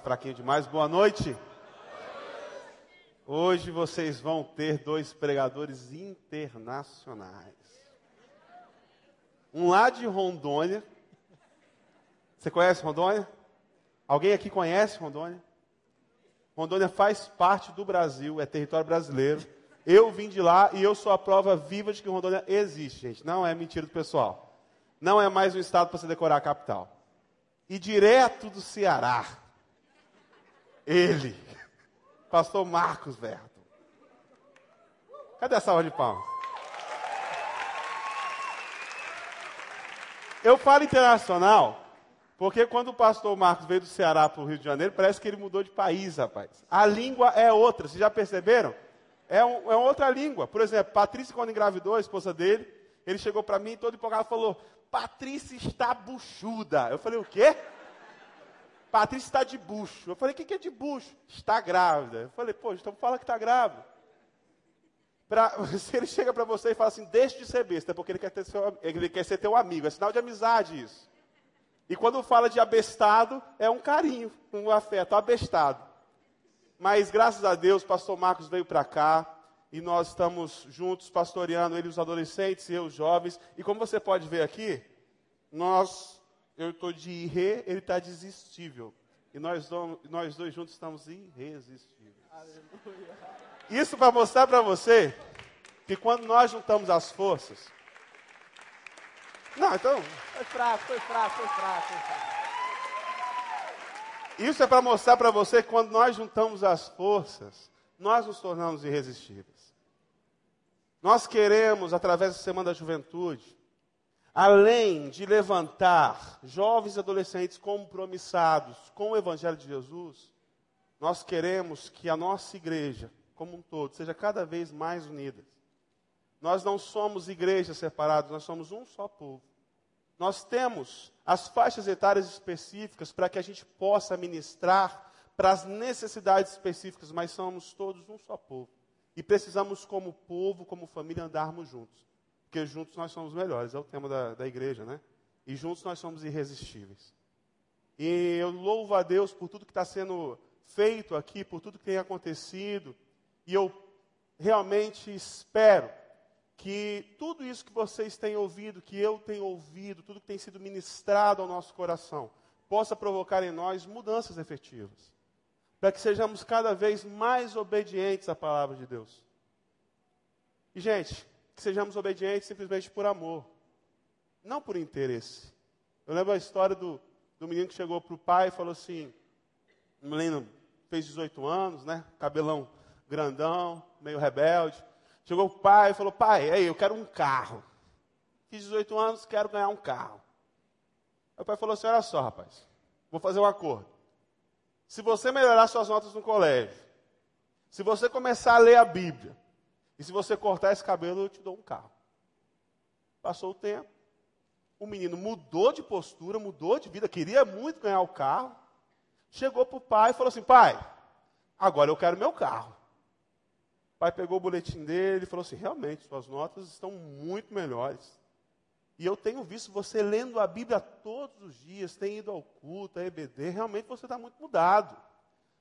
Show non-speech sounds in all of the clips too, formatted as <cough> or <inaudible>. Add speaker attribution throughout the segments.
Speaker 1: fraquinho demais. Boa noite. Hoje vocês vão ter dois pregadores internacionais. Um lá de Rondônia. Você conhece Rondônia? Alguém aqui conhece Rondônia? Rondônia faz parte do Brasil, é território brasileiro. Eu vim de lá e eu sou a prova viva de que Rondônia existe, gente. Não é mentira do pessoal. Não é mais um estado para você decorar a capital. E direto do Ceará, ele, pastor Marcos Verto. Cadê a salva de palmas? Eu falo internacional porque quando o pastor Marcos veio do Ceará para o Rio de Janeiro, parece que ele mudou de país, rapaz. A língua é outra, vocês já perceberam? É, um, é outra língua. Por exemplo, Patrícia, quando engravidou, a esposa dele, ele chegou para mim todo empolgado e falou: Patrícia está buchuda. Eu falei: O quê? Patrícia está de bucho. Eu falei: O que, que é de bucho? Está grávida. Eu falei: Pô, então fala que está grávida. Pra, <laughs> se ele chega para você e fala assim: Deixe de ser besta, porque ele quer, ter seu, ele quer ser teu amigo. É sinal de amizade isso. E quando fala de abestado, é um carinho, um afeto, abestado. Mas graças a Deus, pastor Marcos veio para cá e nós estamos juntos pastoreando ele, os adolescentes e eu, os jovens. E como você pode ver aqui, nós, eu estou de irre, ele está desistível. E nós, nós dois juntos estamos irresistíveis. Aleluia. Isso para mostrar para você que quando nós juntamos as forças, não, então.
Speaker 2: Foi fraco, foi fraco, foi fraco. Foi fraco.
Speaker 1: Isso é para mostrar para você que quando nós juntamos as forças, nós nos tornamos irresistíveis. Nós queremos, através da Semana da Juventude, além de levantar jovens e adolescentes compromissados com o Evangelho de Jesus, nós queremos que a nossa igreja, como um todo, seja cada vez mais unida. Nós não somos igrejas separadas, nós somos um só povo. Nós temos as faixas etárias específicas para que a gente possa ministrar para as necessidades específicas, mas somos todos um só povo. E precisamos, como povo, como família, andarmos juntos. Porque juntos nós somos melhores, é o tema da, da igreja, né? E juntos nós somos irresistíveis. E eu louvo a Deus por tudo que está sendo feito aqui, por tudo que tem acontecido. E eu realmente espero que tudo isso que vocês têm ouvido, que eu tenho ouvido, tudo que tem sido ministrado ao nosso coração, possa provocar em nós mudanças efetivas. Para que sejamos cada vez mais obedientes à palavra de Deus. E, gente, que sejamos obedientes simplesmente por amor, não por interesse. Eu lembro a história do, do menino que chegou para o pai e falou assim: o menino fez 18 anos, né? Cabelão grandão, meio rebelde. Chegou o pai e falou: Pai, aí, eu quero um carro. Fiz 18 anos, quero ganhar um carro. Aí o pai falou assim: Olha só, rapaz, vou fazer um acordo. Se você melhorar suas notas no colégio, se você começar a ler a Bíblia, e se você cortar esse cabelo, eu te dou um carro. Passou o tempo, o menino mudou de postura, mudou de vida, queria muito ganhar o carro. Chegou para o pai e falou assim: Pai, agora eu quero meu carro pai pegou o boletim dele e falou assim: realmente, suas notas estão muito melhores. E eu tenho visto você lendo a Bíblia todos os dias, tem ido ao culto, a EBD, realmente você está muito mudado.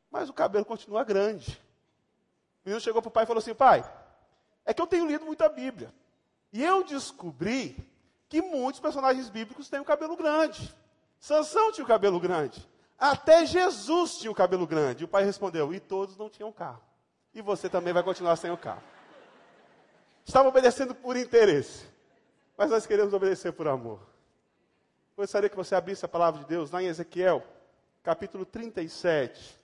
Speaker 1: Mas o cabelo continua grande. O menino chegou para o pai e falou assim: pai, é que eu tenho lido muito a Bíblia. E eu descobri que muitos personagens bíblicos têm o cabelo grande. Sansão tinha o cabelo grande. Até Jesus tinha o cabelo grande. E o pai respondeu: e todos não tinham carro e você também vai continuar sem o carro. Estava obedecendo por interesse, mas nós queremos obedecer por amor. Gostaria que você abrisse a palavra de Deus lá em Ezequiel, capítulo 37.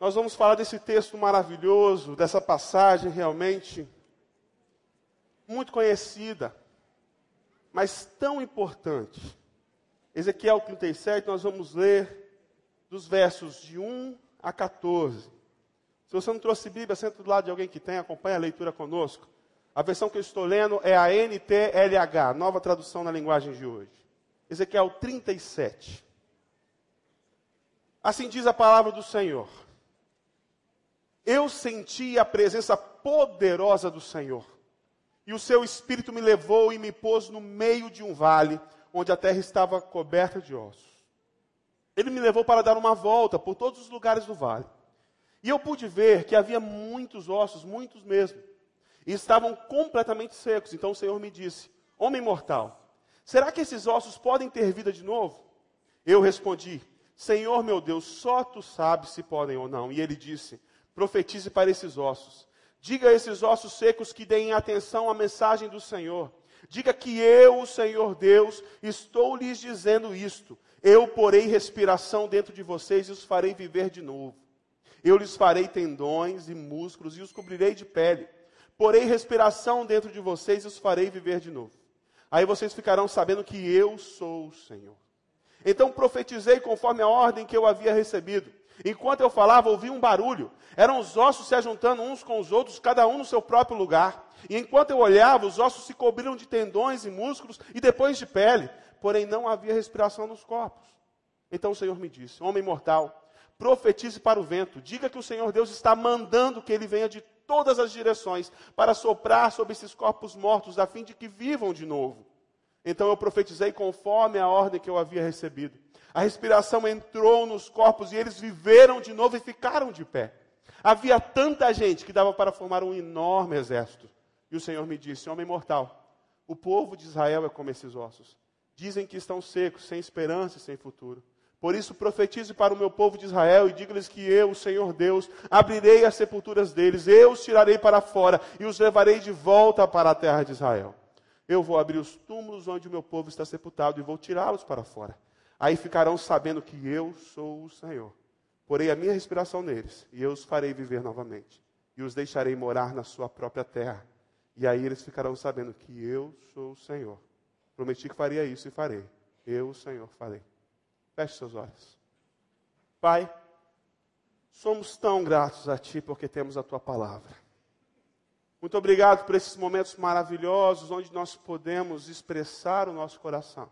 Speaker 1: Nós vamos falar desse texto maravilhoso, dessa passagem realmente muito conhecida, mas tão importante. Ezequiel 37, nós vamos ler dos versos de 1 a 14. Se você não trouxe Bíblia, senta do lado de alguém que tem, acompanha a leitura conosco. A versão que eu estou lendo é a NTLH, nova tradução na linguagem de hoje. Ezequiel 37. Assim diz a palavra do Senhor. Eu senti a presença poderosa do Senhor. E o seu espírito me levou e me pôs no meio de um vale, onde a terra estava coberta de ossos. Ele me levou para dar uma volta por todos os lugares do vale. E eu pude ver que havia muitos ossos, muitos mesmo, e estavam completamente secos. Então o Senhor me disse: Homem mortal, será que esses ossos podem ter vida de novo? Eu respondi: Senhor meu Deus, só tu sabes se podem ou não. E ele disse: Profetize para esses ossos. Diga a esses ossos secos que deem atenção à mensagem do Senhor. Diga que eu, o Senhor Deus, estou lhes dizendo isto. Eu porei respiração dentro de vocês e os farei viver de novo. Eu lhes farei tendões e músculos e os cobrirei de pele. Porei respiração dentro de vocês e os farei viver de novo. Aí vocês ficarão sabendo que eu sou o Senhor. Então profetizei conforme a ordem que eu havia recebido. Enquanto eu falava, ouvi um barulho. Eram os ossos se ajuntando uns com os outros, cada um no seu próprio lugar. E enquanto eu olhava, os ossos se cobriram de tendões e músculos e depois de pele. Porém, não havia respiração nos corpos. Então o Senhor me disse: Homem mortal, profetize para o vento. Diga que o Senhor Deus está mandando que ele venha de todas as direções para soprar sobre esses corpos mortos, a fim de que vivam de novo. Então eu profetizei conforme a ordem que eu havia recebido. A respiração entrou nos corpos e eles viveram de novo e ficaram de pé. Havia tanta gente que dava para formar um enorme exército. E o Senhor me disse: Homem mortal, o povo de Israel é como esses ossos. Dizem que estão secos, sem esperança e sem futuro. Por isso profetize para o meu povo de Israel e diga-lhes que eu, o Senhor Deus, abrirei as sepulturas deles, eu os tirarei para fora e os levarei de volta para a terra de Israel. Eu vou abrir os túmulos onde o meu povo está sepultado e vou tirá-los para fora. Aí ficarão sabendo que eu sou o Senhor. Porei a minha respiração neles e eu os farei viver novamente. E os deixarei morar na sua própria terra. E aí eles ficarão sabendo que eu sou o Senhor. Prometi que faria isso e farei. Eu, o Senhor, farei. Feche seus olhos. Pai, somos tão gratos a Ti porque temos a Tua palavra. Muito obrigado por esses momentos maravilhosos onde nós podemos expressar o nosso coração.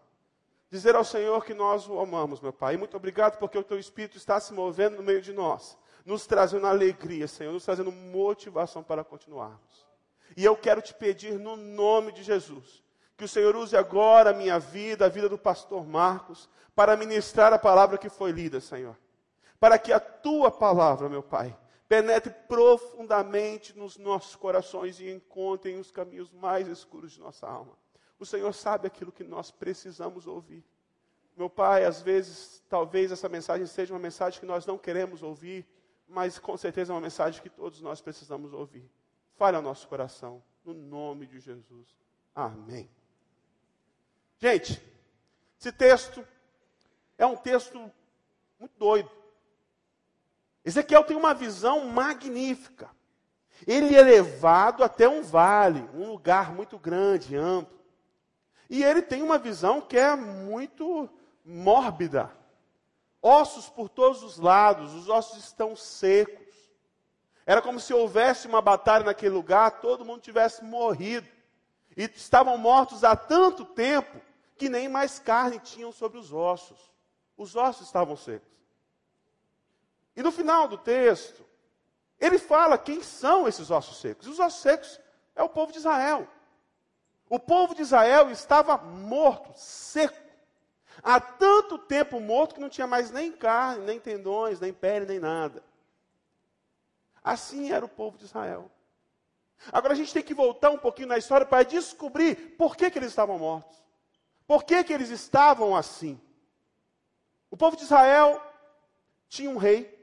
Speaker 1: Dizer ao Senhor que nós o amamos, meu Pai. E muito obrigado porque o Teu Espírito está se movendo no meio de nós, nos trazendo alegria, Senhor, nos trazendo motivação para continuarmos. E eu quero te pedir no nome de Jesus, que o Senhor use agora a minha vida, a vida do pastor Marcos, para ministrar a palavra que foi lida, Senhor. Para que a tua palavra, meu Pai, penetre profundamente nos nossos corações e encontre os caminhos mais escuros de nossa alma. O Senhor sabe aquilo que nós precisamos ouvir. Meu Pai, às vezes, talvez essa mensagem seja uma mensagem que nós não queremos ouvir, mas com certeza é uma mensagem que todos nós precisamos ouvir. Fale ao nosso coração, no nome de Jesus. Amém. Gente, esse texto é um texto muito doido. Ezequiel tem uma visão magnífica. Ele é levado até um vale, um lugar muito grande, amplo. E ele tem uma visão que é muito mórbida. Ossos por todos os lados, os ossos estão secos. Era como se houvesse uma batalha naquele lugar, todo mundo tivesse morrido. E estavam mortos há tanto tempo que nem mais carne tinham sobre os ossos. Os ossos estavam secos. E no final do texto, ele fala quem são esses ossos secos. E os ossos secos é o povo de Israel. O povo de Israel estava morto, seco. Há tanto tempo morto que não tinha mais nem carne, nem tendões, nem pele, nem nada. Assim era o povo de Israel. Agora a gente tem que voltar um pouquinho na história para descobrir por que, que eles estavam mortos. Por que, que eles estavam assim? O povo de Israel tinha um rei,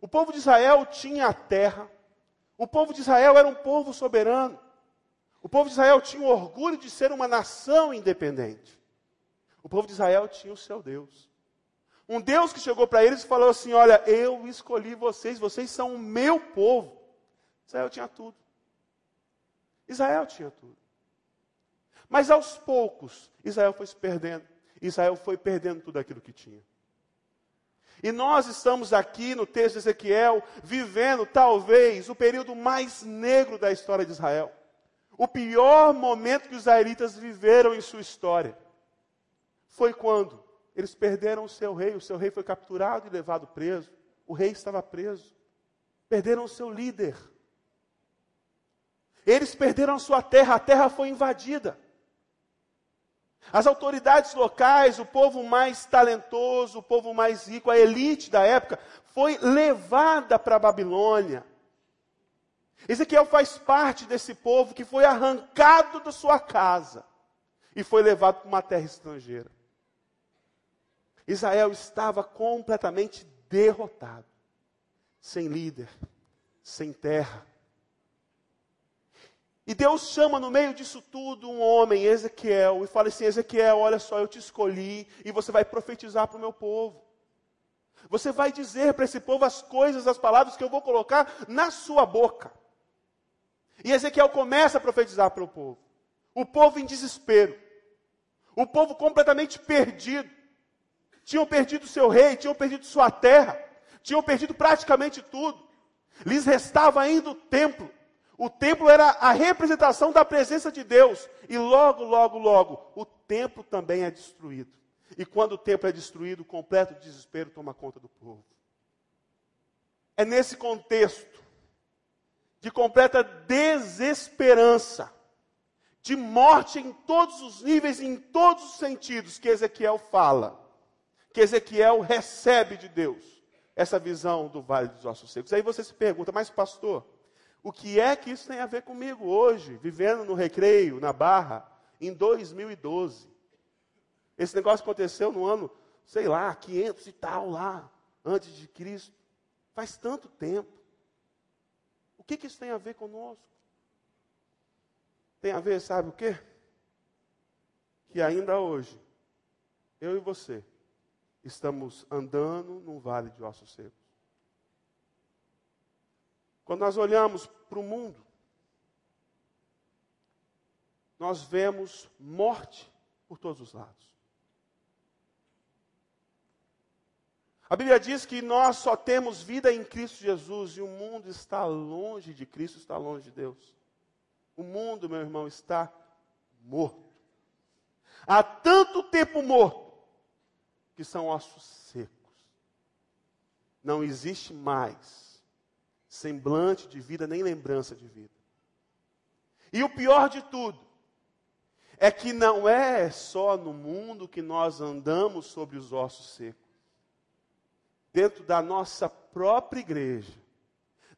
Speaker 1: o povo de Israel tinha a terra, o povo de Israel era um povo soberano, o povo de Israel tinha o orgulho de ser uma nação independente. O povo de Israel tinha o seu Deus. Um Deus que chegou para eles e falou assim: Olha, eu escolhi vocês, vocês são o meu povo. Israel tinha tudo. Israel tinha tudo. Mas aos poucos, Israel foi se perdendo. Israel foi perdendo tudo aquilo que tinha. E nós estamos aqui no texto de Ezequiel, vivendo talvez o período mais negro da história de Israel. O pior momento que os israelitas viveram em sua história foi quando eles perderam o seu rei, o seu rei foi capturado e levado preso. O rei estava preso. Perderam o seu líder. Eles perderam a sua terra, a terra foi invadida. As autoridades locais, o povo mais talentoso, o povo mais rico, a elite da época, foi levada para a Babilônia. Ezequiel faz parte desse povo que foi arrancado da sua casa e foi levado para uma terra estrangeira. Israel estava completamente derrotado, sem líder, sem terra. E Deus chama no meio disso tudo um homem, Ezequiel, e fala assim: Ezequiel, olha só, eu te escolhi e você vai profetizar para o meu povo. Você vai dizer para esse povo as coisas, as palavras que eu vou colocar na sua boca. E Ezequiel começa a profetizar para o povo. O povo em desespero. O povo completamente perdido. Tinham perdido seu rei, tinham perdido sua terra, tinham perdido praticamente tudo. Lhes restava ainda o templo. O templo era a representação da presença de Deus. E logo, logo, logo, o templo também é destruído. E quando o templo é destruído, o completo desespero toma conta do povo. É nesse contexto de completa desesperança, de morte em todos os níveis, em todos os sentidos, que Ezequiel fala, que Ezequiel recebe de Deus essa visão do vale dos ossos secos. Aí você se pergunta, mas pastor, o que é que isso tem a ver comigo hoje, vivendo no recreio, na Barra, em 2012? Esse negócio aconteceu no ano, sei lá, 500 e tal lá, antes de Cristo. Faz tanto tempo que, que isso tem a ver conosco? Tem a ver, sabe o quê? Que ainda hoje, eu e você, estamos andando num vale de ossos secos. Quando nós olhamos para o mundo, nós vemos morte por todos os lados. A Bíblia diz que nós só temos vida em Cristo Jesus e o mundo está longe de Cristo, está longe de Deus. O mundo, meu irmão, está morto. Há tanto tempo morto que são ossos secos. Não existe mais semblante de vida nem lembrança de vida. E o pior de tudo é que não é só no mundo que nós andamos sobre os ossos secos dentro da nossa própria igreja,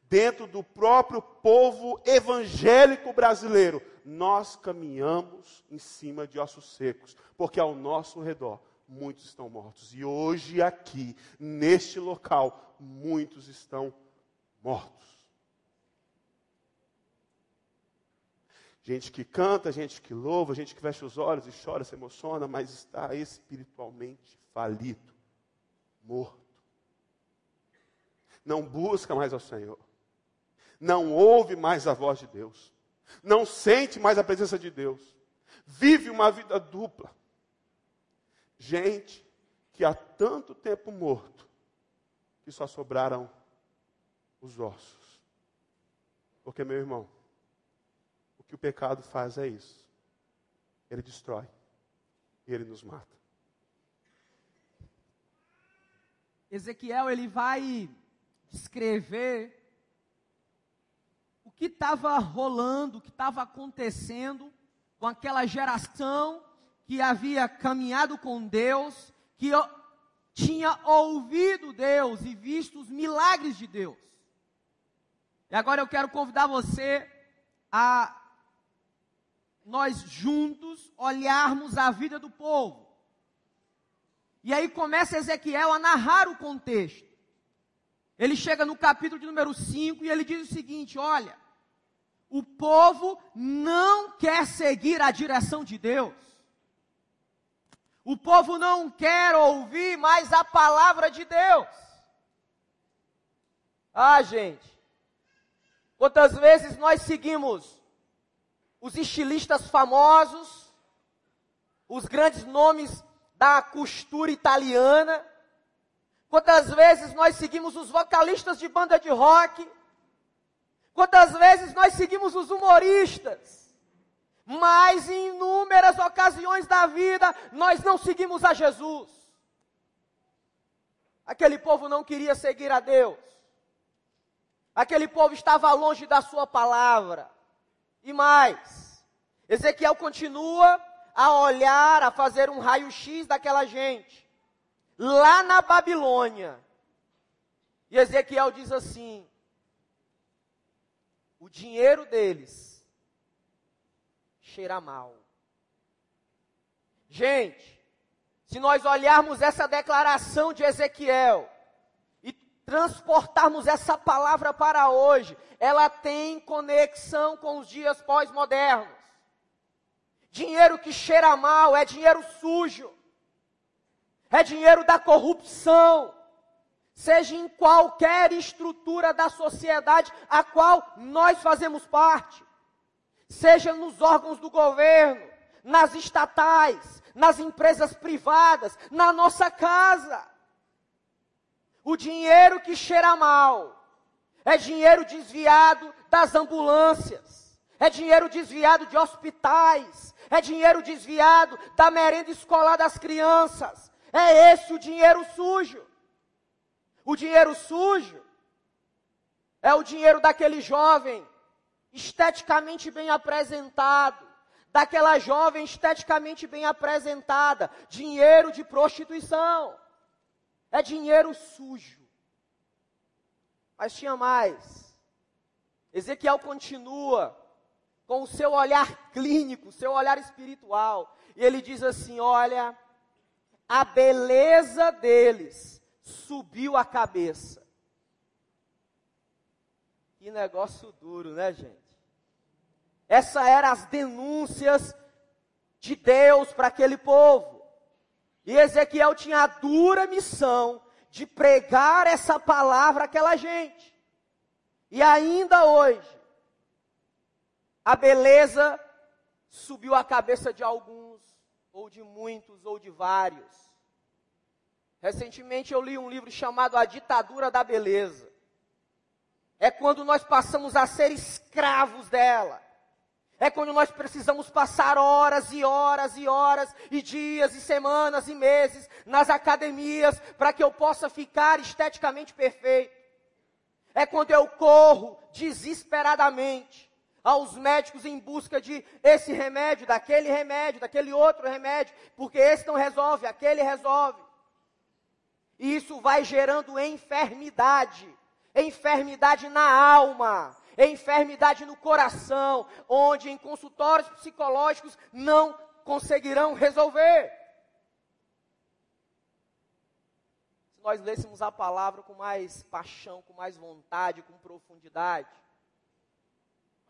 Speaker 1: dentro do próprio povo evangélico brasileiro, nós caminhamos em cima de ossos secos, porque ao nosso redor muitos estão mortos. E hoje, aqui, neste local, muitos estão mortos. Gente que canta, gente que louva, gente que fecha os olhos e chora, se emociona, mas está espiritualmente falido, morto não busca mais ao Senhor, não ouve mais a voz de Deus, não sente mais a presença de Deus, vive uma vida dupla. Gente que há tanto tempo morto que só sobraram os ossos. Porque, meu irmão, o que o pecado faz é isso. Ele destrói e ele nos mata.
Speaker 3: Ezequiel, ele vai escrever o que estava rolando, o que estava acontecendo com aquela geração que havia caminhado com Deus, que tinha ouvido Deus e visto os milagres de Deus. E agora eu quero convidar você a nós juntos olharmos a vida do povo. E aí começa Ezequiel a narrar o contexto. Ele chega no capítulo de número 5 e ele diz o seguinte: olha, o povo não quer seguir a direção de Deus. O povo não quer ouvir mais a palavra de Deus. Ah, gente, quantas vezes nós seguimos os estilistas famosos, os grandes nomes da costura italiana, Quantas vezes nós seguimos os vocalistas de banda de rock? Quantas vezes nós seguimos os humoristas? Mas em inúmeras ocasiões da vida nós não seguimos a Jesus. Aquele povo não queria seguir a Deus. Aquele povo estava longe da sua palavra. E mais, Ezequiel continua a olhar, a fazer um raio-x daquela gente. Lá na Babilônia. E Ezequiel diz assim: o dinheiro deles cheira mal. Gente, se nós olharmos essa declaração de Ezequiel e transportarmos essa palavra para hoje, ela tem conexão com os dias pós-modernos. Dinheiro que cheira mal é dinheiro sujo, é dinheiro da corrupção, seja em qualquer estrutura da sociedade a qual nós fazemos parte, seja nos órgãos do governo, nas estatais, nas empresas privadas, na nossa casa. O dinheiro que cheira mal é dinheiro desviado das ambulâncias, é dinheiro desviado de hospitais, é dinheiro desviado da merenda escolar das crianças. É esse o dinheiro sujo. O dinheiro sujo é o dinheiro daquele jovem esteticamente bem apresentado, daquela jovem esteticamente bem apresentada, dinheiro de prostituição. É dinheiro sujo. Mas tinha mais. Ezequiel continua com o seu olhar clínico, seu olhar espiritual. E ele diz assim: Olha, a beleza deles subiu a cabeça. Que negócio duro, né, gente? Essa eram as denúncias de Deus para aquele povo. E Ezequiel tinha a dura missão de pregar essa palavra àquela gente. E ainda hoje, a beleza subiu a cabeça de alguns, ou de muitos, ou de vários. Recentemente eu li um livro chamado A Ditadura da Beleza. É quando nós passamos a ser escravos dela. É quando nós precisamos passar horas e horas e horas, e dias e semanas e meses nas academias para que eu possa ficar esteticamente perfeito. É quando eu corro desesperadamente aos médicos em busca de esse remédio, daquele remédio, daquele outro remédio, porque esse não resolve, aquele resolve. E isso vai gerando enfermidade, enfermidade na alma, enfermidade no coração, onde em consultórios psicológicos não conseguirão resolver. Se nós lêssemos a palavra com mais paixão, com mais vontade, com profundidade,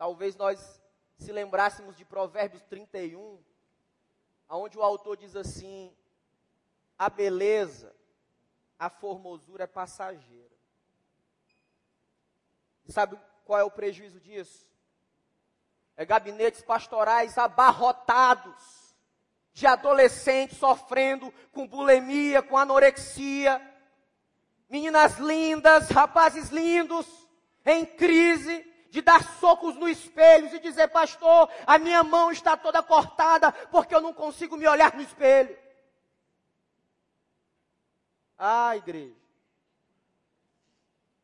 Speaker 3: talvez nós se lembrássemos de Provérbios 31, aonde o autor diz assim: a beleza, a formosura é passageira. Sabe qual é o prejuízo disso? É gabinetes pastorais abarrotados de adolescentes sofrendo com bulimia, com anorexia, meninas lindas, rapazes lindos, em crise, de dar socos no espelho e dizer, pastor, a minha mão está toda cortada porque eu não consigo me olhar no espelho. Ah, igreja,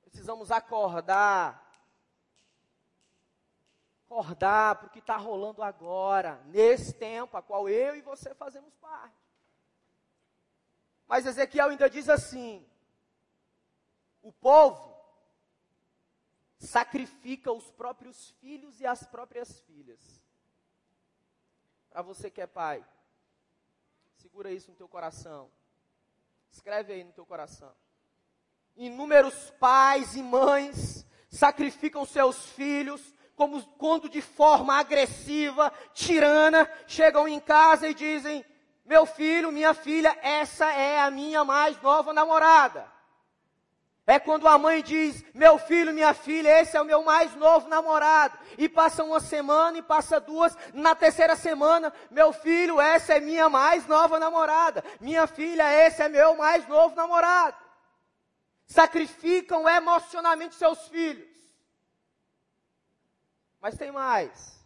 Speaker 3: precisamos acordar acordar para o que está rolando agora, nesse tempo a qual eu e você fazemos parte. Mas Ezequiel ainda diz assim: o povo sacrifica os próprios filhos e as próprias filhas. Para você que é pai, segura isso no teu coração. Escreve aí no teu coração. Inúmeros pais e mães sacrificam seus filhos como quando de forma agressiva, tirana, chegam em casa e dizem: Meu filho, minha filha, essa é a minha mais nova namorada. É quando a mãe diz: Meu filho, minha filha, esse é o meu mais novo namorado. E passa uma semana e passa duas. Na terceira semana, meu filho, essa é minha mais nova namorada. Minha filha, esse é meu mais novo namorado. Sacrificam emocionalmente seus filhos. Mas tem mais.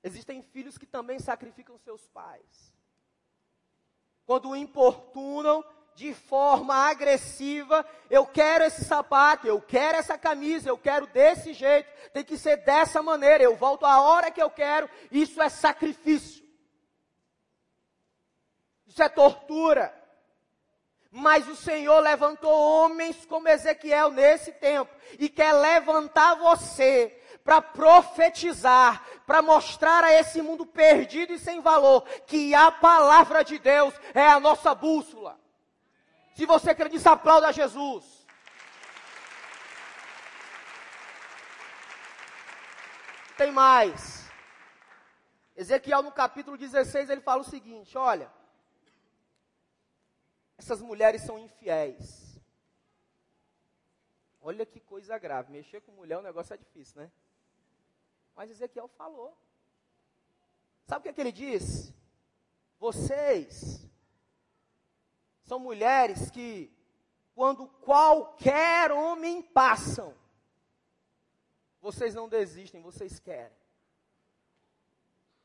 Speaker 3: Existem filhos que também sacrificam seus pais. Quando o importunam de forma agressiva, eu quero esse sapato, eu quero essa camisa, eu quero desse jeito, tem que ser dessa maneira, eu volto a hora que eu quero, isso é sacrifício. Isso é tortura. Mas o Senhor levantou homens como Ezequiel nesse tempo e quer levantar você para profetizar, para mostrar a esse mundo perdido e sem valor que a palavra de Deus é a nossa bússola. Se você crê nisso, aplauda Jesus. Tem mais. Ezequiel no capítulo 16 ele fala o seguinte: olha, essas mulheres são infiéis. Olha que coisa grave. Mexer com mulher, o negócio é difícil, né? Mas Ezequiel falou. Sabe o que, é que ele diz? Vocês são mulheres que, quando qualquer homem passam, vocês não desistem, vocês querem.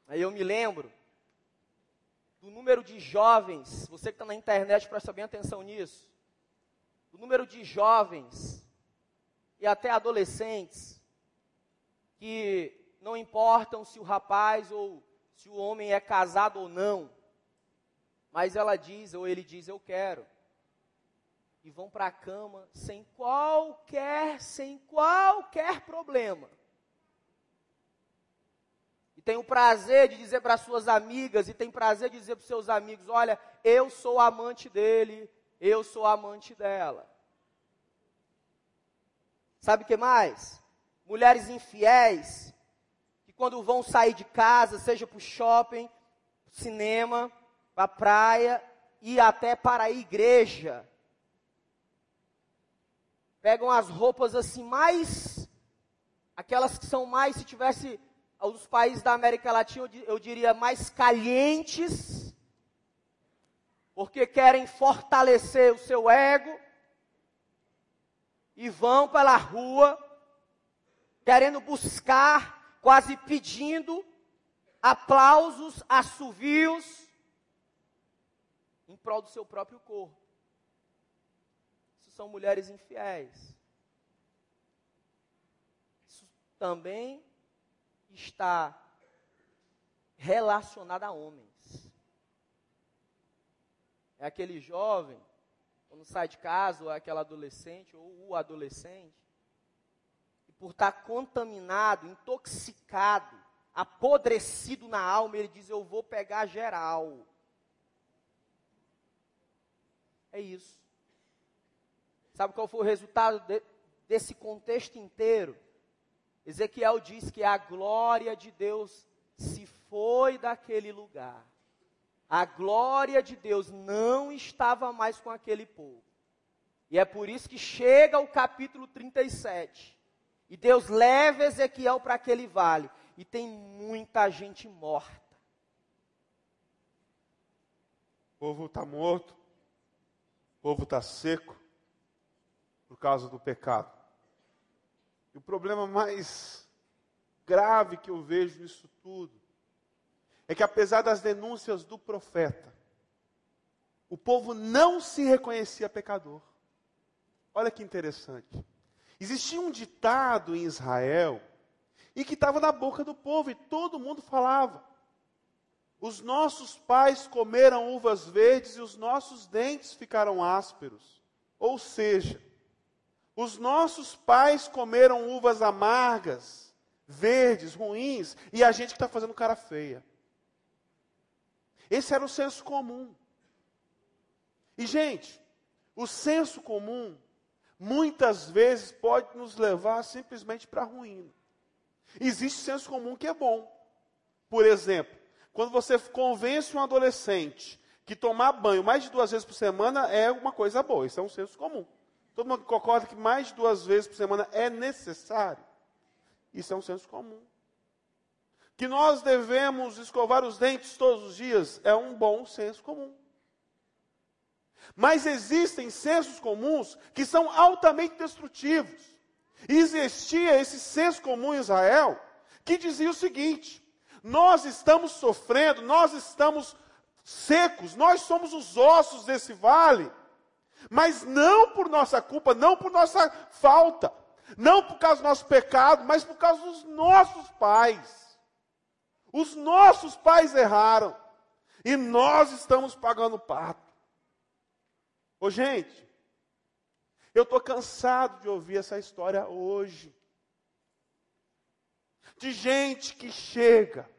Speaker 3: Aí eu me lembro do número de jovens, você que está na internet, presta bem atenção nisso, do número de jovens e até adolescentes que não importam se o rapaz ou se o homem é casado ou não, mas ela diz ou ele diz eu quero. E vão para a cama sem qualquer, sem qualquer problema e tem o prazer de dizer para suas amigas, e tem prazer de dizer para seus amigos: olha, eu sou amante dele, eu sou amante dela. Sabe o que mais? Mulheres infiéis, que quando vão sair de casa, seja para o shopping, cinema, para a praia e até para a igreja, pegam as roupas assim mais, aquelas que são mais, se tivesse os países da América Latina, eu diria, mais calientes, porque querem fortalecer o seu ego, e vão pela rua, querendo buscar, quase pedindo, aplausos, assovios, em prol do seu próprio corpo. Isso são mulheres infiéis. Isso também está relacionada a homens. É aquele jovem, quando sai de casa, ou é aquela adolescente, ou o adolescente, e por estar contaminado, intoxicado, apodrecido na alma, ele diz: Eu vou pegar geral. É isso. Sabe qual foi o resultado de, desse contexto inteiro? Ezequiel diz que a glória de Deus se foi daquele lugar. A glória de Deus não estava mais com aquele povo. E é por isso que chega o capítulo 37. E Deus leva Ezequiel para aquele vale. E tem muita gente morta.
Speaker 1: O povo está morto. O povo está seco. Por causa do pecado. E o problema mais grave que eu vejo nisso tudo é que, apesar das denúncias do profeta, o povo não se reconhecia pecador. Olha que interessante. Existia um ditado em Israel e que estava na boca do povo e todo mundo falava. Os nossos pais comeram uvas verdes e os nossos dentes ficaram ásperos. Ou seja, os nossos pais comeram uvas amargas, verdes, ruins, e a gente que está fazendo cara feia. Esse era o senso comum. E, gente, o senso comum muitas vezes pode nos levar simplesmente para a ruína. Existe senso comum que é bom. Por exemplo, quando você convence um adolescente que tomar banho mais de duas vezes por semana é uma coisa boa, isso é um senso comum. Todo mundo concorda que mais de duas vezes por semana é necessário? Isso é um senso comum. Que nós devemos escovar os dentes todos os dias é um bom senso comum. Mas existem sensos comuns que são altamente destrutivos. E existia esse senso comum em Israel que dizia o seguinte: nós estamos sofrendo, nós estamos secos, nós somos os ossos desse vale. Mas não por nossa culpa, não por nossa falta, não por causa do nosso pecado, mas por causa dos nossos pais. Os nossos pais erraram. E nós estamos pagando pato. Ô gente, eu estou cansado de ouvir essa história hoje. De gente que chega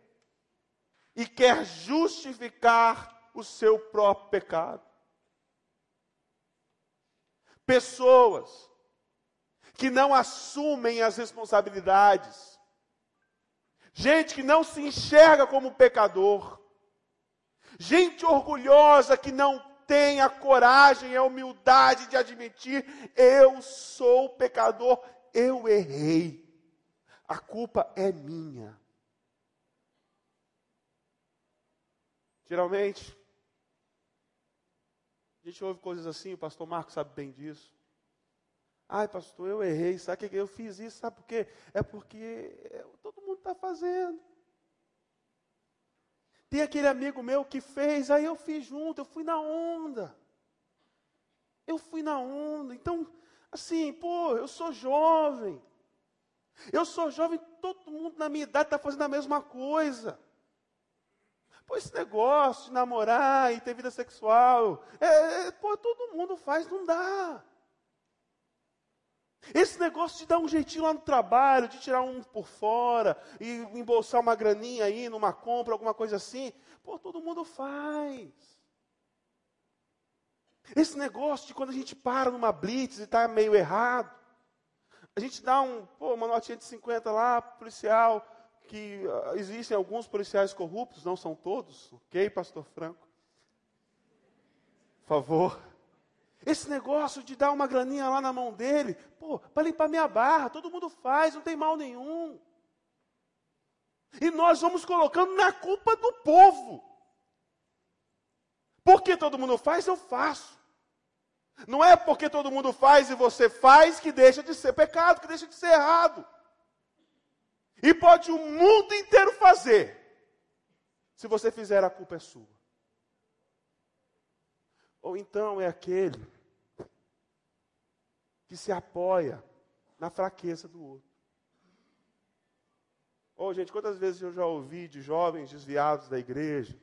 Speaker 1: e quer justificar o seu próprio pecado. Pessoas que não assumem as responsabilidades. Gente que não se enxerga como pecador. Gente orgulhosa que não tem a coragem e a humildade de admitir: eu sou pecador, eu errei. A culpa é minha. Geralmente, a gente ouve coisas assim, o pastor Marcos sabe bem disso. Ai, pastor, eu errei, sabe que eu fiz isso, sabe por quê? É porque todo mundo está fazendo. Tem aquele amigo meu que fez, aí eu fiz junto, eu fui na onda. Eu fui na onda. Então, assim, pô, eu sou jovem. Eu sou jovem, todo mundo na minha idade está fazendo a mesma coisa. Pô, esse negócio de namorar e ter vida sexual, é, é, pô, todo mundo faz, não dá. Esse negócio de dar um jeitinho lá no trabalho, de tirar um por fora e embolsar uma graninha aí numa compra, alguma coisa assim, pô, todo mundo faz. Esse negócio de quando a gente para numa blitz e está meio errado, a gente dá um, pô, uma notinha de 50 lá, policial, que uh, existem alguns policiais corruptos, não são todos, ok, pastor Franco? Por favor. Esse negócio de dar uma graninha lá na mão dele, pô, para limpar minha barra, todo mundo faz, não tem mal nenhum. E nós vamos colocando na culpa do povo. Porque todo mundo faz, eu faço. Não é porque todo mundo faz e você faz que deixa de ser pecado, que deixa de ser errado. E pode o mundo inteiro fazer. Se você fizer, a culpa é sua. Ou então é aquele que se apoia na fraqueza do outro. Ou, oh, gente, quantas vezes eu já ouvi de jovens desviados da igreja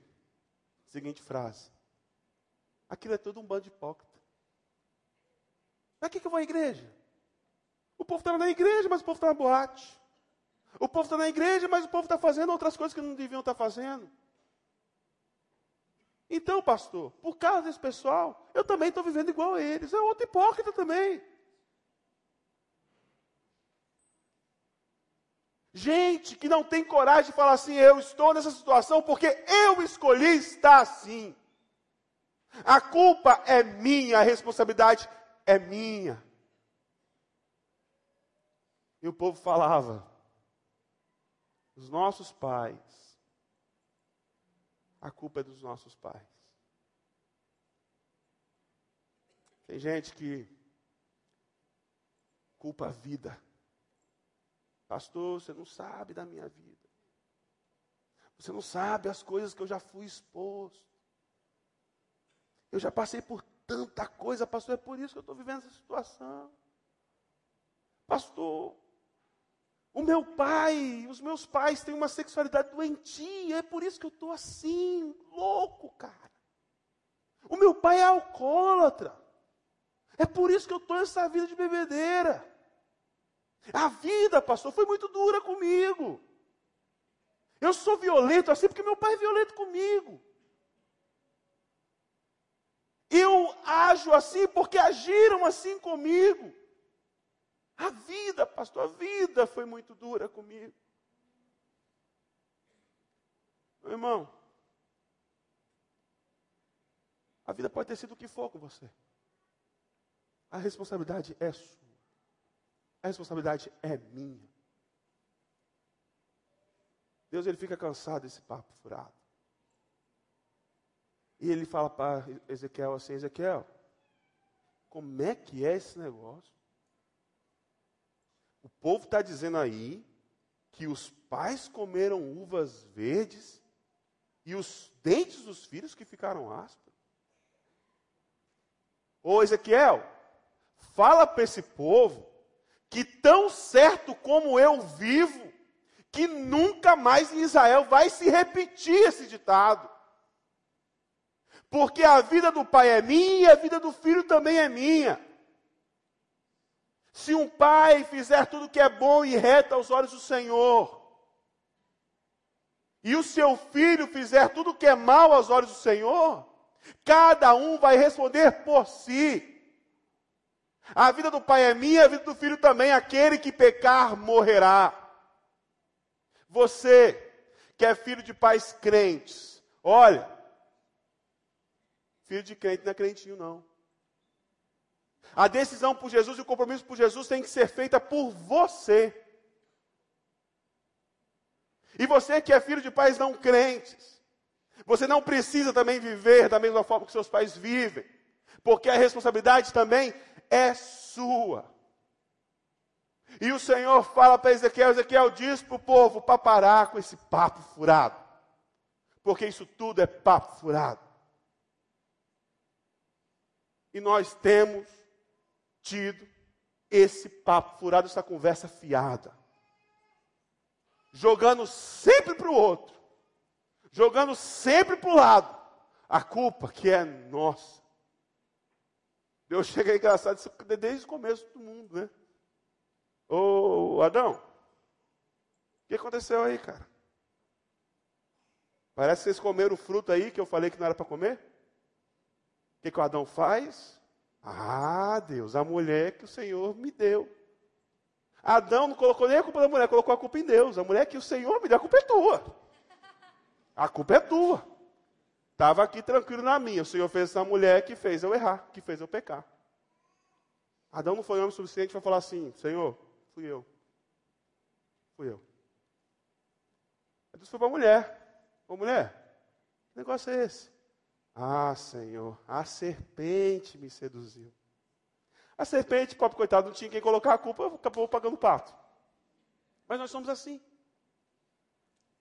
Speaker 1: seguinte frase: aquilo é tudo um bando de hipócrita. Para que, que eu vou à igreja? O povo está na igreja, mas o povo está na boate. O povo está na igreja, mas o povo está fazendo outras coisas que não deviam estar tá fazendo. Então, pastor, por causa desse pessoal, eu também estou vivendo igual a eles. É outro hipócrita também. Gente que não tem coragem de falar assim, eu estou nessa situação porque eu escolhi estar assim. A culpa é minha, a responsabilidade é minha. E o povo falava, os nossos pais a culpa é dos nossos pais. Tem gente que culpa a vida. Pastor, você não sabe da minha vida. Você não sabe as coisas que eu já fui exposto. Eu já passei por tanta coisa, pastor, é por isso que eu estou vivendo essa situação. Pastor, o meu pai, os meus pais têm uma sexualidade doentia, é por isso que eu estou assim, louco, cara. O meu pai é alcoólatra, é por isso que eu estou nessa vida de bebedeira. A vida, pastor, foi muito dura comigo. Eu sou violento assim porque meu pai é violento comigo. Eu ajo assim porque agiram assim comigo. A vida, pastor, a vida foi muito dura comigo. Meu irmão, a vida pode ter sido o que for com você. A responsabilidade é sua. A responsabilidade é minha. Deus ele fica cansado desse papo furado. E ele fala para Ezequiel assim: Ezequiel, como é que é esse negócio? O povo está dizendo aí que os pais comeram uvas verdes e os dentes dos filhos que ficaram ásperos. Ô Ezequiel, fala para esse povo que tão certo como eu vivo, que nunca mais em Israel vai se repetir esse ditado. Porque a vida do pai é minha e a vida do filho também é minha. Se um pai fizer tudo que é bom e reto aos olhos do Senhor, e o seu filho fizer tudo que é mal aos olhos do Senhor, cada um vai responder por si. A vida do pai é minha, a vida do filho também. Aquele que pecar morrerá. Você que é filho de pais crentes, olha, filho de crente não é crentinho, não. A decisão por Jesus e o compromisso por Jesus tem que ser feita por você. E você que é filho de pais não crentes, você não precisa também viver da mesma forma que seus pais vivem, porque a responsabilidade também é sua. E o Senhor fala para Ezequiel, Ezequiel diz para o povo para parar com esse papo furado. Porque isso tudo é papo furado. E nós temos tido esse papo furado, essa conversa fiada. Jogando sempre para o outro. Jogando sempre para o lado. A culpa que é nossa. Deus chega engraçado desde o começo do mundo, né? Ô Adão, o que aconteceu aí, cara? Parece que vocês comeram o fruto aí que eu falei que não era para comer. O que, que o Adão faz? Ah, Deus, a mulher que o Senhor me deu. Adão não colocou nem a culpa da mulher, colocou a culpa em Deus. A mulher que o Senhor me deu, a culpa é tua. A culpa é tua. Estava aqui tranquilo na minha. O Senhor fez essa mulher que fez eu errar, que fez eu pecar. Adão não foi homem suficiente para falar assim: Senhor, fui eu. Fui eu. Deus foi para a mulher. Ô mulher, que negócio é esse? Ah, Senhor, a serpente me seduziu. A serpente, pobre coitado, não tinha quem colocar a culpa, acabou pagando o pato. Mas nós somos assim.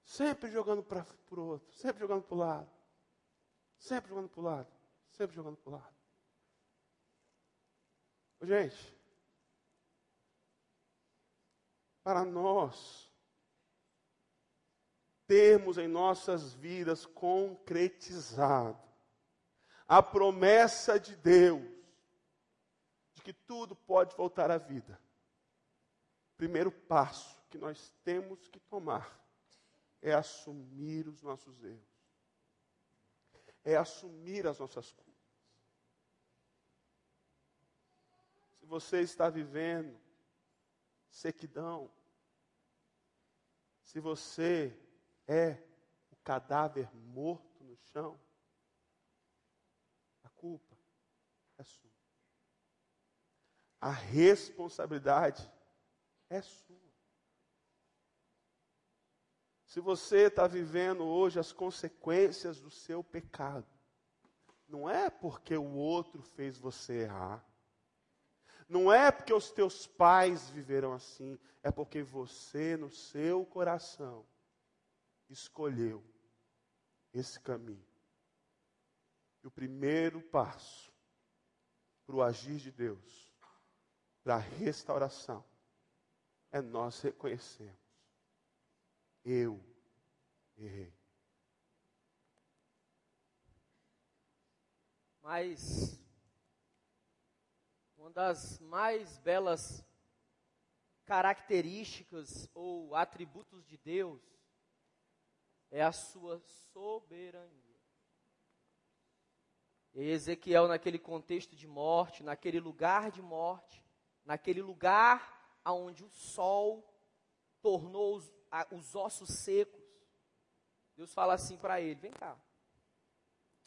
Speaker 1: Sempre jogando para o outro, sempre jogando para o lado. Sempre jogando para o lado. Sempre jogando para o lado. Gente, para nós termos em nossas vidas concretizado a promessa de Deus de que tudo pode voltar à vida. Primeiro passo que nós temos que tomar é assumir os nossos erros é assumir as nossas culpas. Se você está vivendo sequidão, se você é o cadáver morto no chão, culpa é sua. A responsabilidade é sua. Se você está vivendo hoje as consequências do seu pecado, não é porque o outro fez você errar. Não é porque os teus pais viveram assim, é porque você, no seu coração, escolheu esse caminho. O primeiro passo para o agir de Deus, para a restauração, é nós reconhecermos eu errei.
Speaker 3: Mas uma das mais belas características ou atributos de Deus é a sua soberania. E Ezequiel, naquele contexto de morte, naquele lugar de morte, naquele lugar onde o sol tornou os, a, os ossos secos, Deus fala assim para ele: vem cá,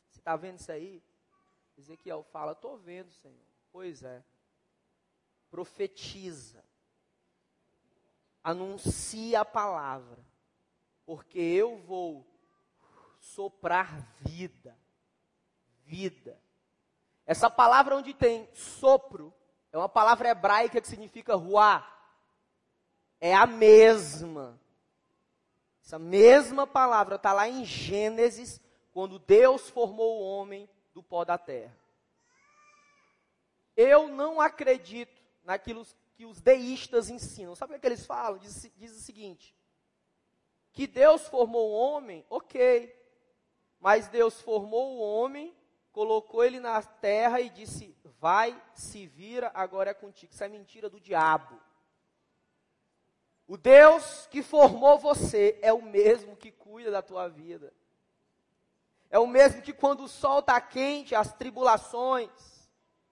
Speaker 3: você está vendo isso aí? Ezequiel fala: estou vendo, Senhor. Pois é. Profetiza. Anuncia a palavra. Porque eu vou soprar vida. Vida. Essa palavra onde tem sopro é uma palavra hebraica que significa ruá. É a mesma essa mesma palavra está lá em Gênesis, quando Deus formou o homem do pó da terra. Eu não acredito naquilo que os deístas ensinam. Sabe o que eles falam? Diz, diz o seguinte: que Deus formou o homem, ok, mas Deus formou o homem colocou ele na terra e disse: Vai, se vira, agora é contigo. Isso é mentira do diabo. O Deus que formou você é o mesmo que cuida da tua vida. É o mesmo que quando o sol está quente, as tribulações,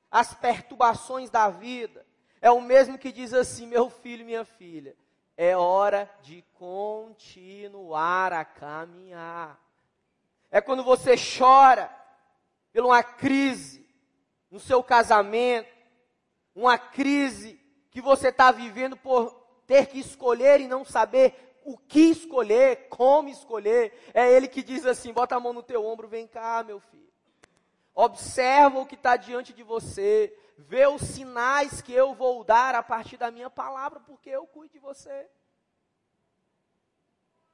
Speaker 3: as perturbações da vida. É o mesmo que diz assim: meu filho, minha filha, é hora de continuar a caminhar. É quando você chora por uma crise no seu casamento, uma crise que você está vivendo por ter que escolher e não saber o que escolher, como escolher. É Ele que diz assim: bota a mão no teu ombro, vem cá, meu filho. Observa o que está diante de você. Vê os sinais que eu vou dar a partir da minha palavra, porque eu cuido de você.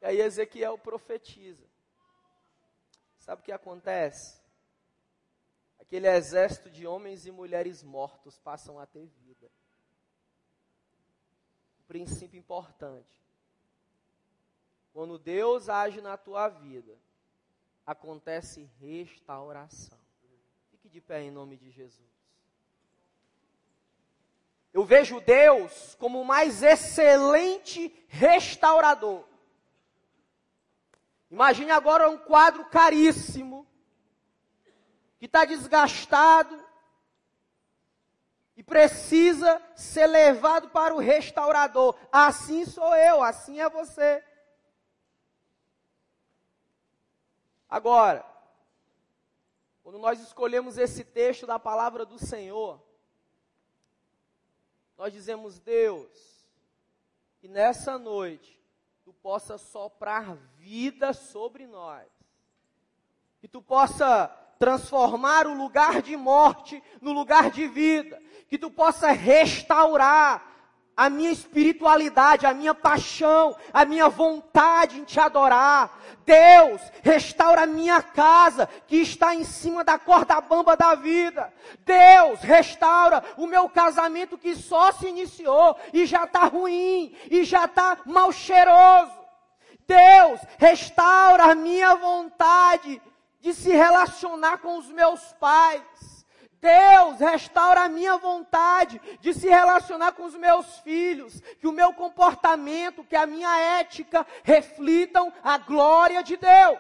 Speaker 3: E aí Ezequiel profetiza. Sabe o que acontece? Aquele exército de homens e mulheres mortos passam a ter vida princípio importante. Quando Deus age na tua vida, acontece restauração. Fique de pé em nome de Jesus. Eu vejo Deus como o mais excelente restaurador. Imagine agora um quadro caríssimo, que está desgastado, e precisa ser levado para o restaurador. Assim sou eu, assim é você. Agora, quando nós escolhemos esse texto da palavra do Senhor, nós dizemos, Deus, que nessa noite tu possa soprar vida sobre nós, que tu possa transformar o lugar de morte no lugar de vida, que tu possa restaurar a minha espiritualidade, a minha paixão, a minha vontade em te adorar. Deus, restaura a minha casa que está em cima da corda bamba da vida. Deus, restaura o meu casamento que só se iniciou e já está ruim e já está mal cheiroso. Deus, restaura a minha vontade de se relacionar com os meus pais. Deus, restaura a minha vontade de se relacionar com os meus filhos, que o meu comportamento, que a minha ética reflitam a glória de Deus.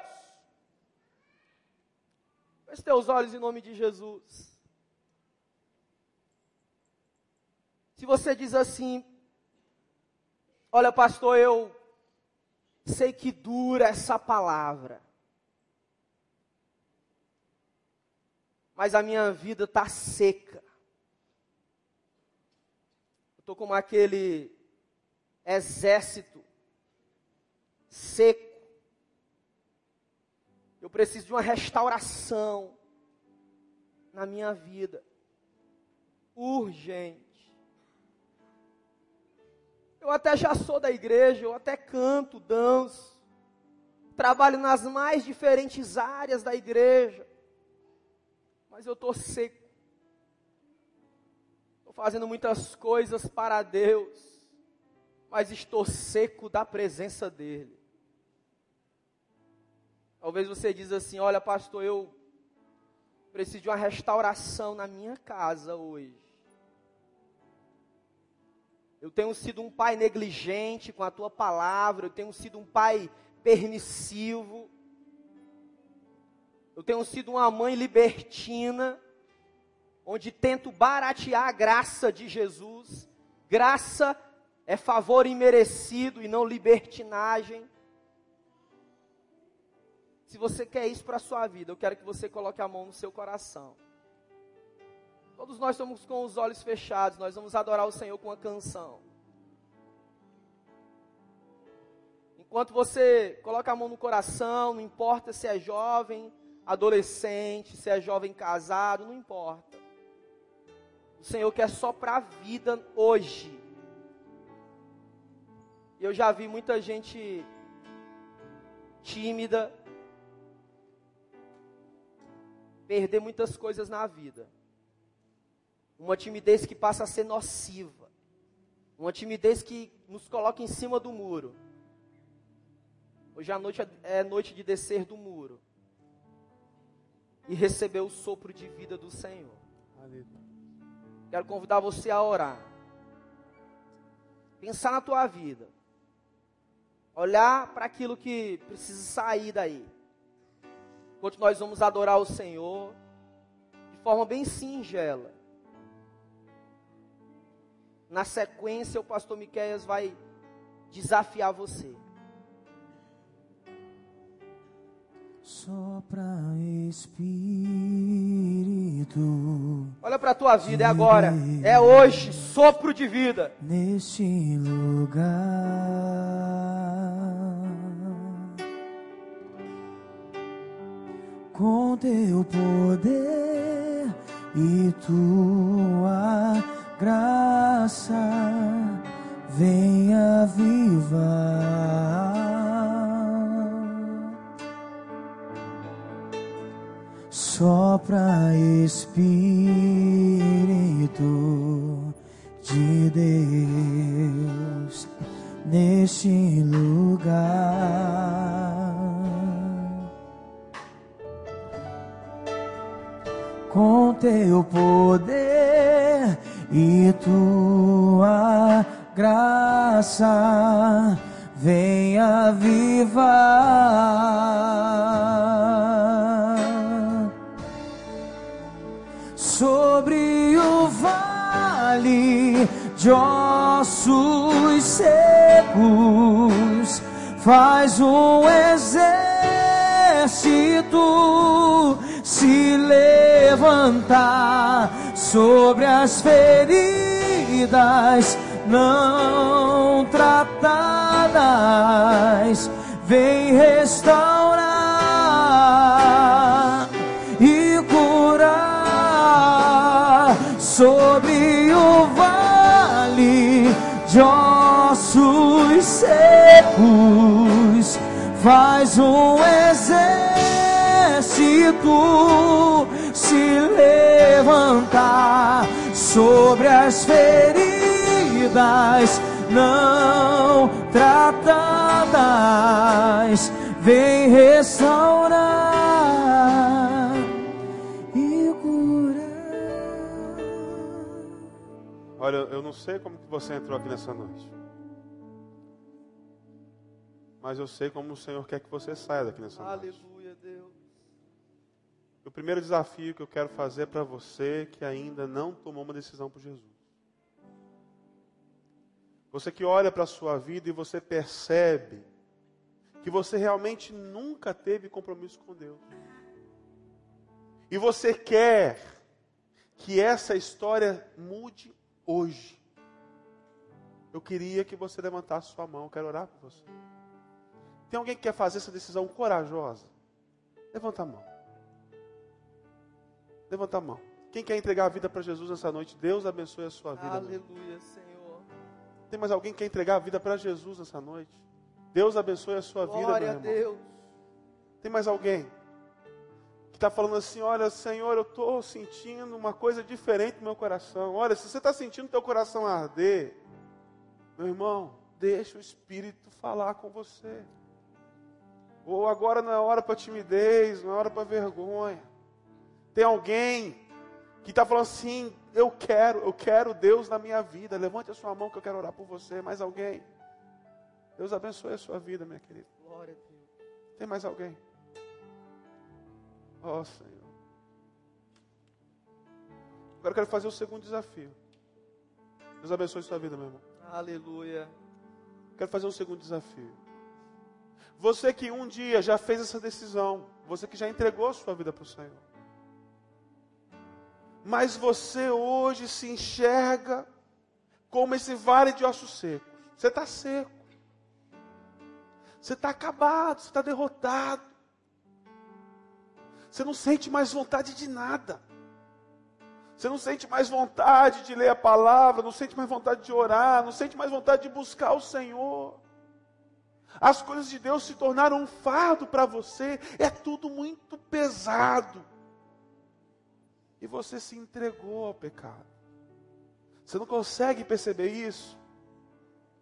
Speaker 3: Feche teus olhos em nome de Jesus. Se você diz assim, olha pastor, eu sei que dura essa palavra. Mas a minha vida está seca. Eu estou como aquele exército seco. Eu preciso de uma restauração na minha vida. Urgente. Eu até já sou da igreja, eu até canto, danço. Trabalho nas mais diferentes áreas da igreja mas eu estou seco. Estou fazendo muitas coisas para Deus, mas estou seco da presença dEle. Talvez você diz assim: Olha, pastor, eu preciso de uma restauração na minha casa hoje. Eu tenho sido um pai negligente com a tua palavra, eu tenho sido um pai permissivo, eu tenho sido uma mãe libertina, onde tento baratear a graça de Jesus. Graça é favor imerecido e não libertinagem. Se você quer isso para a sua vida, eu quero que você coloque a mão no seu coração. Todos nós estamos com os olhos fechados, nós vamos adorar o Senhor com uma canção. Enquanto você coloca a mão no coração, não importa se é jovem, adolescente, se é jovem casado, não importa. O Senhor quer só para a vida hoje. Eu já vi muita gente tímida perder muitas coisas na vida. Uma timidez que passa a ser nociva. Uma timidez que nos coloca em cima do muro. Hoje a noite é, é noite de descer do muro. E receber o sopro de vida do Senhor.
Speaker 1: Aleluia.
Speaker 3: Quero convidar você a orar. Pensar na tua vida. Olhar para aquilo que precisa sair daí. Enquanto nós vamos adorar o Senhor de forma bem singela. Na sequência, o pastor Miqueias vai desafiar você.
Speaker 4: Sopra Espírito
Speaker 3: Olha para a tua vida, é agora, é hoje, sopro de vida.
Speaker 4: neste lugar. Com teu poder e tua graça, venha avivar. Sopra Espírito de Deus neste lugar. Com teu poder e tua graça, venha avivar sobre o vale de ossos secos, faz um exército se levantar sobre as feridas não tratadas, vem restaurar sobre o vale de ossos secos. Faz um exército se levantar sobre as feridas não tratadas. Vem restaurar
Speaker 1: Olha, eu não sei como que você entrou aqui nessa noite. Mas eu sei como o Senhor quer que você saia daqui nessa noite.
Speaker 3: Aleluia, Deus.
Speaker 1: O primeiro desafio que eu quero fazer para você que ainda não tomou uma decisão por Jesus. Você que olha para a sua vida e você percebe que você realmente nunca teve compromisso com Deus. E você quer que essa história mude hoje. Eu queria que você levantasse sua mão, eu quero orar por você. Tem alguém que quer fazer essa decisão corajosa? Levanta a mão. Levanta a mão. Quem quer entregar a vida para Jesus nessa noite? Deus abençoe a sua vida.
Speaker 3: Aleluia, Senhor.
Speaker 1: Tem mais alguém que quer entregar a vida para Jesus nessa noite? Deus abençoe a sua vida,
Speaker 3: Glória a
Speaker 1: meu irmão.
Speaker 3: Deus.
Speaker 1: Tem mais alguém que está falando assim: Olha, Senhor, eu estou sentindo uma coisa diferente no meu coração. Olha, se você está sentindo teu coração arder, meu irmão, deixa o Espírito falar com você. Ou agora não é hora para timidez, não é hora para vergonha. Tem alguém que está falando assim: Eu quero, eu quero Deus na minha vida. Levante a sua mão que eu quero orar por você. Mais alguém? Deus abençoe a sua vida, minha querida.
Speaker 3: Glória a Deus.
Speaker 1: Tem mais alguém? Ó Senhor. Agora eu quero fazer o segundo desafio. Deus abençoe sua vida, meu irmão.
Speaker 3: Aleluia.
Speaker 1: Quero fazer um segundo desafio. Você que um dia já fez essa decisão, você que já entregou sua vida para o Senhor. Mas você hoje se enxerga como esse vale de ossos secos. Você está seco. Você está acabado, você está derrotado. Você não sente mais vontade de nada. Você não sente mais vontade de ler a palavra, não sente mais vontade de orar, não sente mais vontade de buscar o Senhor. As coisas de Deus se tornaram um fardo para você, é tudo muito pesado. E você se entregou ao pecado. Você não consegue perceber isso?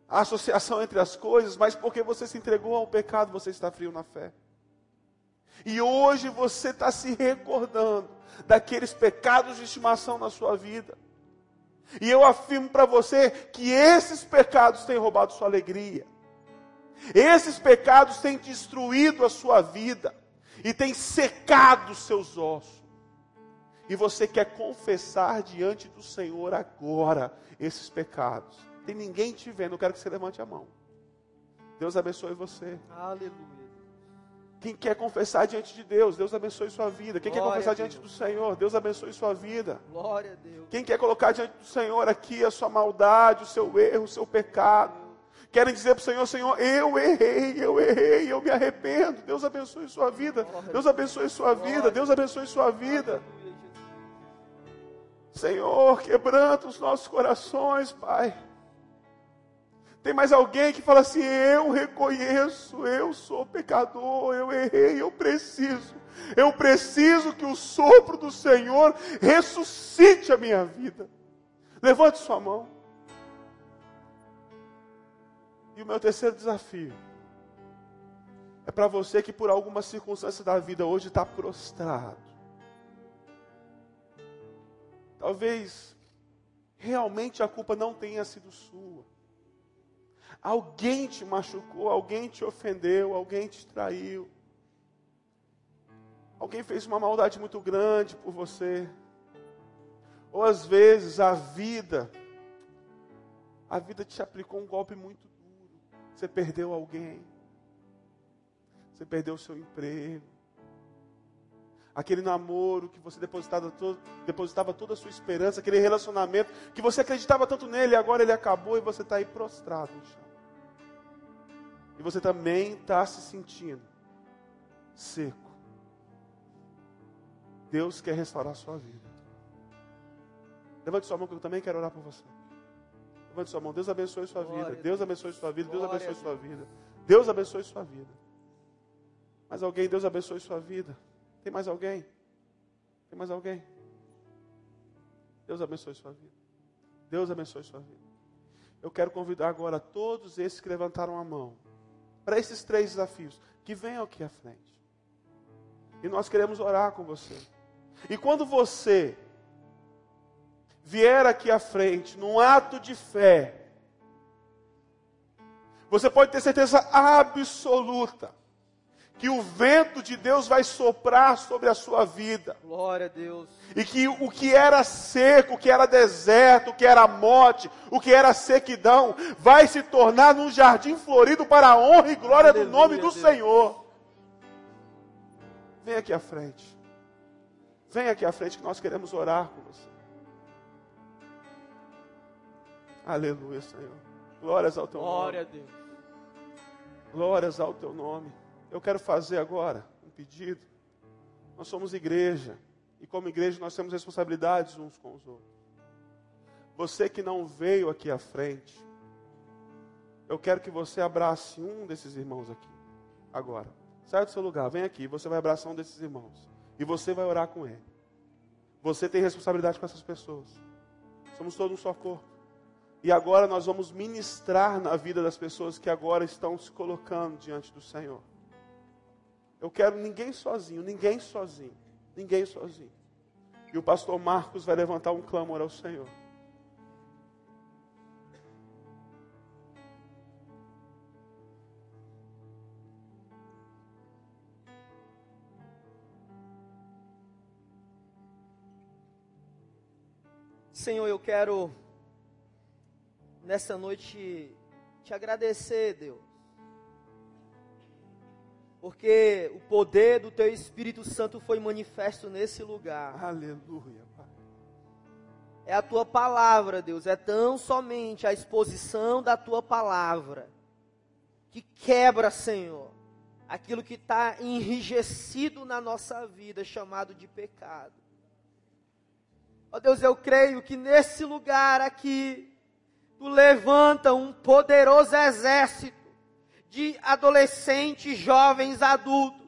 Speaker 1: A associação entre as coisas, mas porque você se entregou ao pecado, você está frio na fé. E hoje você está se recordando daqueles pecados de estimação na sua vida. E eu afirmo para você que esses pecados têm roubado sua alegria. Esses pecados têm destruído a sua vida e têm secado os seus ossos. E você quer confessar diante do Senhor agora esses pecados. Tem ninguém te vendo, eu quero que você levante a mão. Deus abençoe você.
Speaker 3: Aleluia.
Speaker 1: Quem quer confessar diante de Deus, Deus abençoe sua vida. Quem
Speaker 3: Glória
Speaker 1: quer confessar diante do Senhor, Deus abençoe sua vida.
Speaker 3: Glória a Deus.
Speaker 1: Quem quer colocar diante do Senhor aqui a sua maldade, o seu erro, o seu pecado. Querem dizer para o Senhor, Senhor, eu errei, eu errei, eu me arrependo. Deus abençoe sua vida. Deus abençoe sua vida. Deus abençoe sua vida. Senhor, quebranta os nossos corações, Pai. Tem mais alguém que fala assim: eu reconheço, eu sou pecador, eu errei, eu preciso. Eu preciso que o sopro do Senhor ressuscite a minha vida. Levante sua mão. E o meu terceiro desafio é para você que por alguma circunstância da vida hoje está prostrado. Talvez realmente a culpa não tenha sido sua. Alguém te machucou, alguém te ofendeu, alguém te traiu. Alguém fez uma maldade muito grande por você. Ou às vezes a vida, a vida te aplicou um golpe muito duro. Você perdeu alguém. Você perdeu o seu emprego. Aquele namoro que você depositava, todo, depositava toda a sua esperança, aquele relacionamento que você acreditava tanto nele, agora ele acabou e você está aí prostrado no chão. E você também está se sentindo seco. Deus quer restaurar a sua vida. Levante sua mão que eu também quero orar por você. Levante sua mão. Deus abençoe sua vida. Deus
Speaker 3: Deus.
Speaker 1: abençoe sua vida. Deus abençoe sua vida. Deus abençoe sua vida. Mais alguém? Deus abençoe sua vida. Tem mais alguém? Tem mais alguém? Deus abençoe sua vida. Deus abençoe sua vida. Eu quero convidar agora todos esses que levantaram a mão para esses três desafios que venham aqui à frente. E nós queremos orar com você. E quando você vier aqui à frente, num ato de fé, você pode ter certeza absoluta que o vento de Deus vai soprar sobre a sua vida.
Speaker 3: Glória a Deus.
Speaker 1: E que o que era seco, o que era deserto, o que era morte, o que era sequidão, vai se tornar num jardim florido para a honra e glória do
Speaker 3: Aleluia,
Speaker 1: nome do
Speaker 3: Deus.
Speaker 1: Senhor. Vem aqui à frente. Vem aqui à frente que nós queremos orar com você. Aleluia, Senhor. Glórias ao teu
Speaker 3: Glória
Speaker 1: nome.
Speaker 3: a Deus.
Speaker 1: Glórias ao teu nome. Eu quero fazer agora um pedido. Nós somos igreja. E como igreja nós temos responsabilidades uns com os outros. Você que não veio aqui à frente, eu quero que você abrace um desses irmãos aqui. Agora. Sai do seu lugar, vem aqui. Você vai abraçar um desses irmãos. E você vai orar com ele. Você tem responsabilidade com essas pessoas. Somos todos um só corpo. E agora nós vamos ministrar na vida das pessoas que agora estão se colocando diante do Senhor. Eu quero ninguém sozinho, ninguém sozinho, ninguém sozinho. E o pastor Marcos vai levantar um clamor ao Senhor.
Speaker 3: Senhor, eu quero nessa noite te agradecer, Deus. Porque o poder do teu Espírito Santo foi manifesto nesse lugar.
Speaker 1: Aleluia, Pai.
Speaker 3: É a tua palavra, Deus. É tão somente a exposição da tua palavra que quebra, Senhor, aquilo que está enrijecido na nossa vida, chamado de pecado. Ó Deus, eu creio que nesse lugar aqui, tu levanta um poderoso exército de adolescentes, jovens, adultos,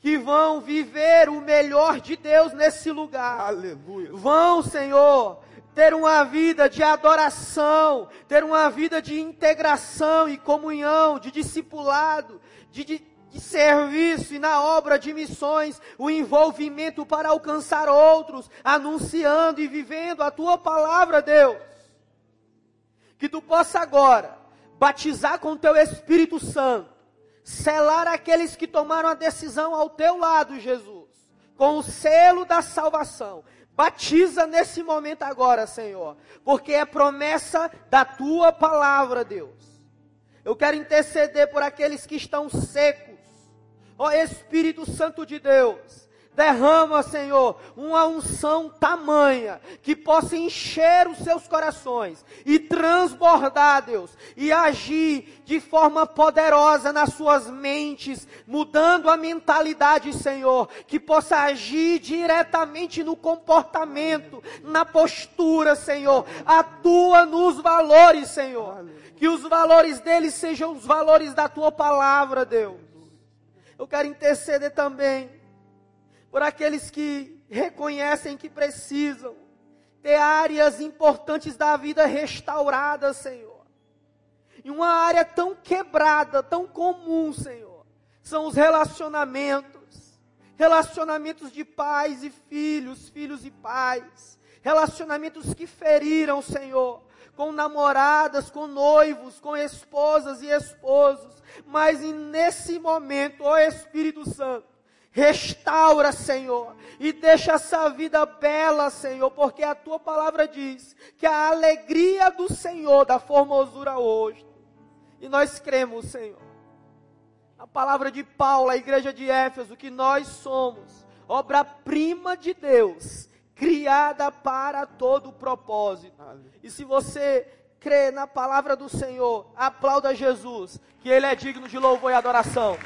Speaker 3: que vão viver o melhor de Deus nesse lugar
Speaker 1: Aleluia.
Speaker 3: vão, Senhor, ter uma vida de adoração, ter uma vida de integração e comunhão, de discipulado, de, de de serviço e na obra de missões, o envolvimento para alcançar outros, anunciando e vivendo a tua palavra, Deus. Que tu possa agora batizar com teu Espírito Santo, selar aqueles que tomaram a decisão ao teu lado, Jesus, com o selo da salvação. Batiza nesse momento agora, Senhor, porque é promessa da tua palavra, Deus. Eu quero interceder por aqueles que estão secos Ó Espírito Santo de Deus, derrama, Senhor, uma unção tamanha que possa encher os seus corações e transbordar, Deus, e agir de forma poderosa nas suas mentes, mudando a mentalidade, Senhor, que possa agir diretamente no comportamento, na postura, Senhor. Atua nos valores, Senhor. Que os valores deles sejam os valores da tua palavra, Deus. Eu quero interceder também por aqueles que reconhecem que precisam ter áreas importantes da vida restauradas, Senhor. E uma área tão quebrada, tão comum, Senhor, são os relacionamentos. Relacionamentos de pais e filhos, filhos e pais. Relacionamentos que feriram, Senhor com namoradas, com noivos, com esposas e esposos. Mas nesse momento, ó Espírito Santo, Restaura, Senhor, e deixa essa vida bela, Senhor, porque a tua palavra diz que a alegria do Senhor dá formosura hoje. E nós cremos, Senhor. A palavra de Paulo, a igreja de Éfeso, que nós somos obra-prima de Deus, criada para todo propósito. E se você crê na palavra do Senhor, aplauda Jesus, que Ele é digno de louvor e adoração.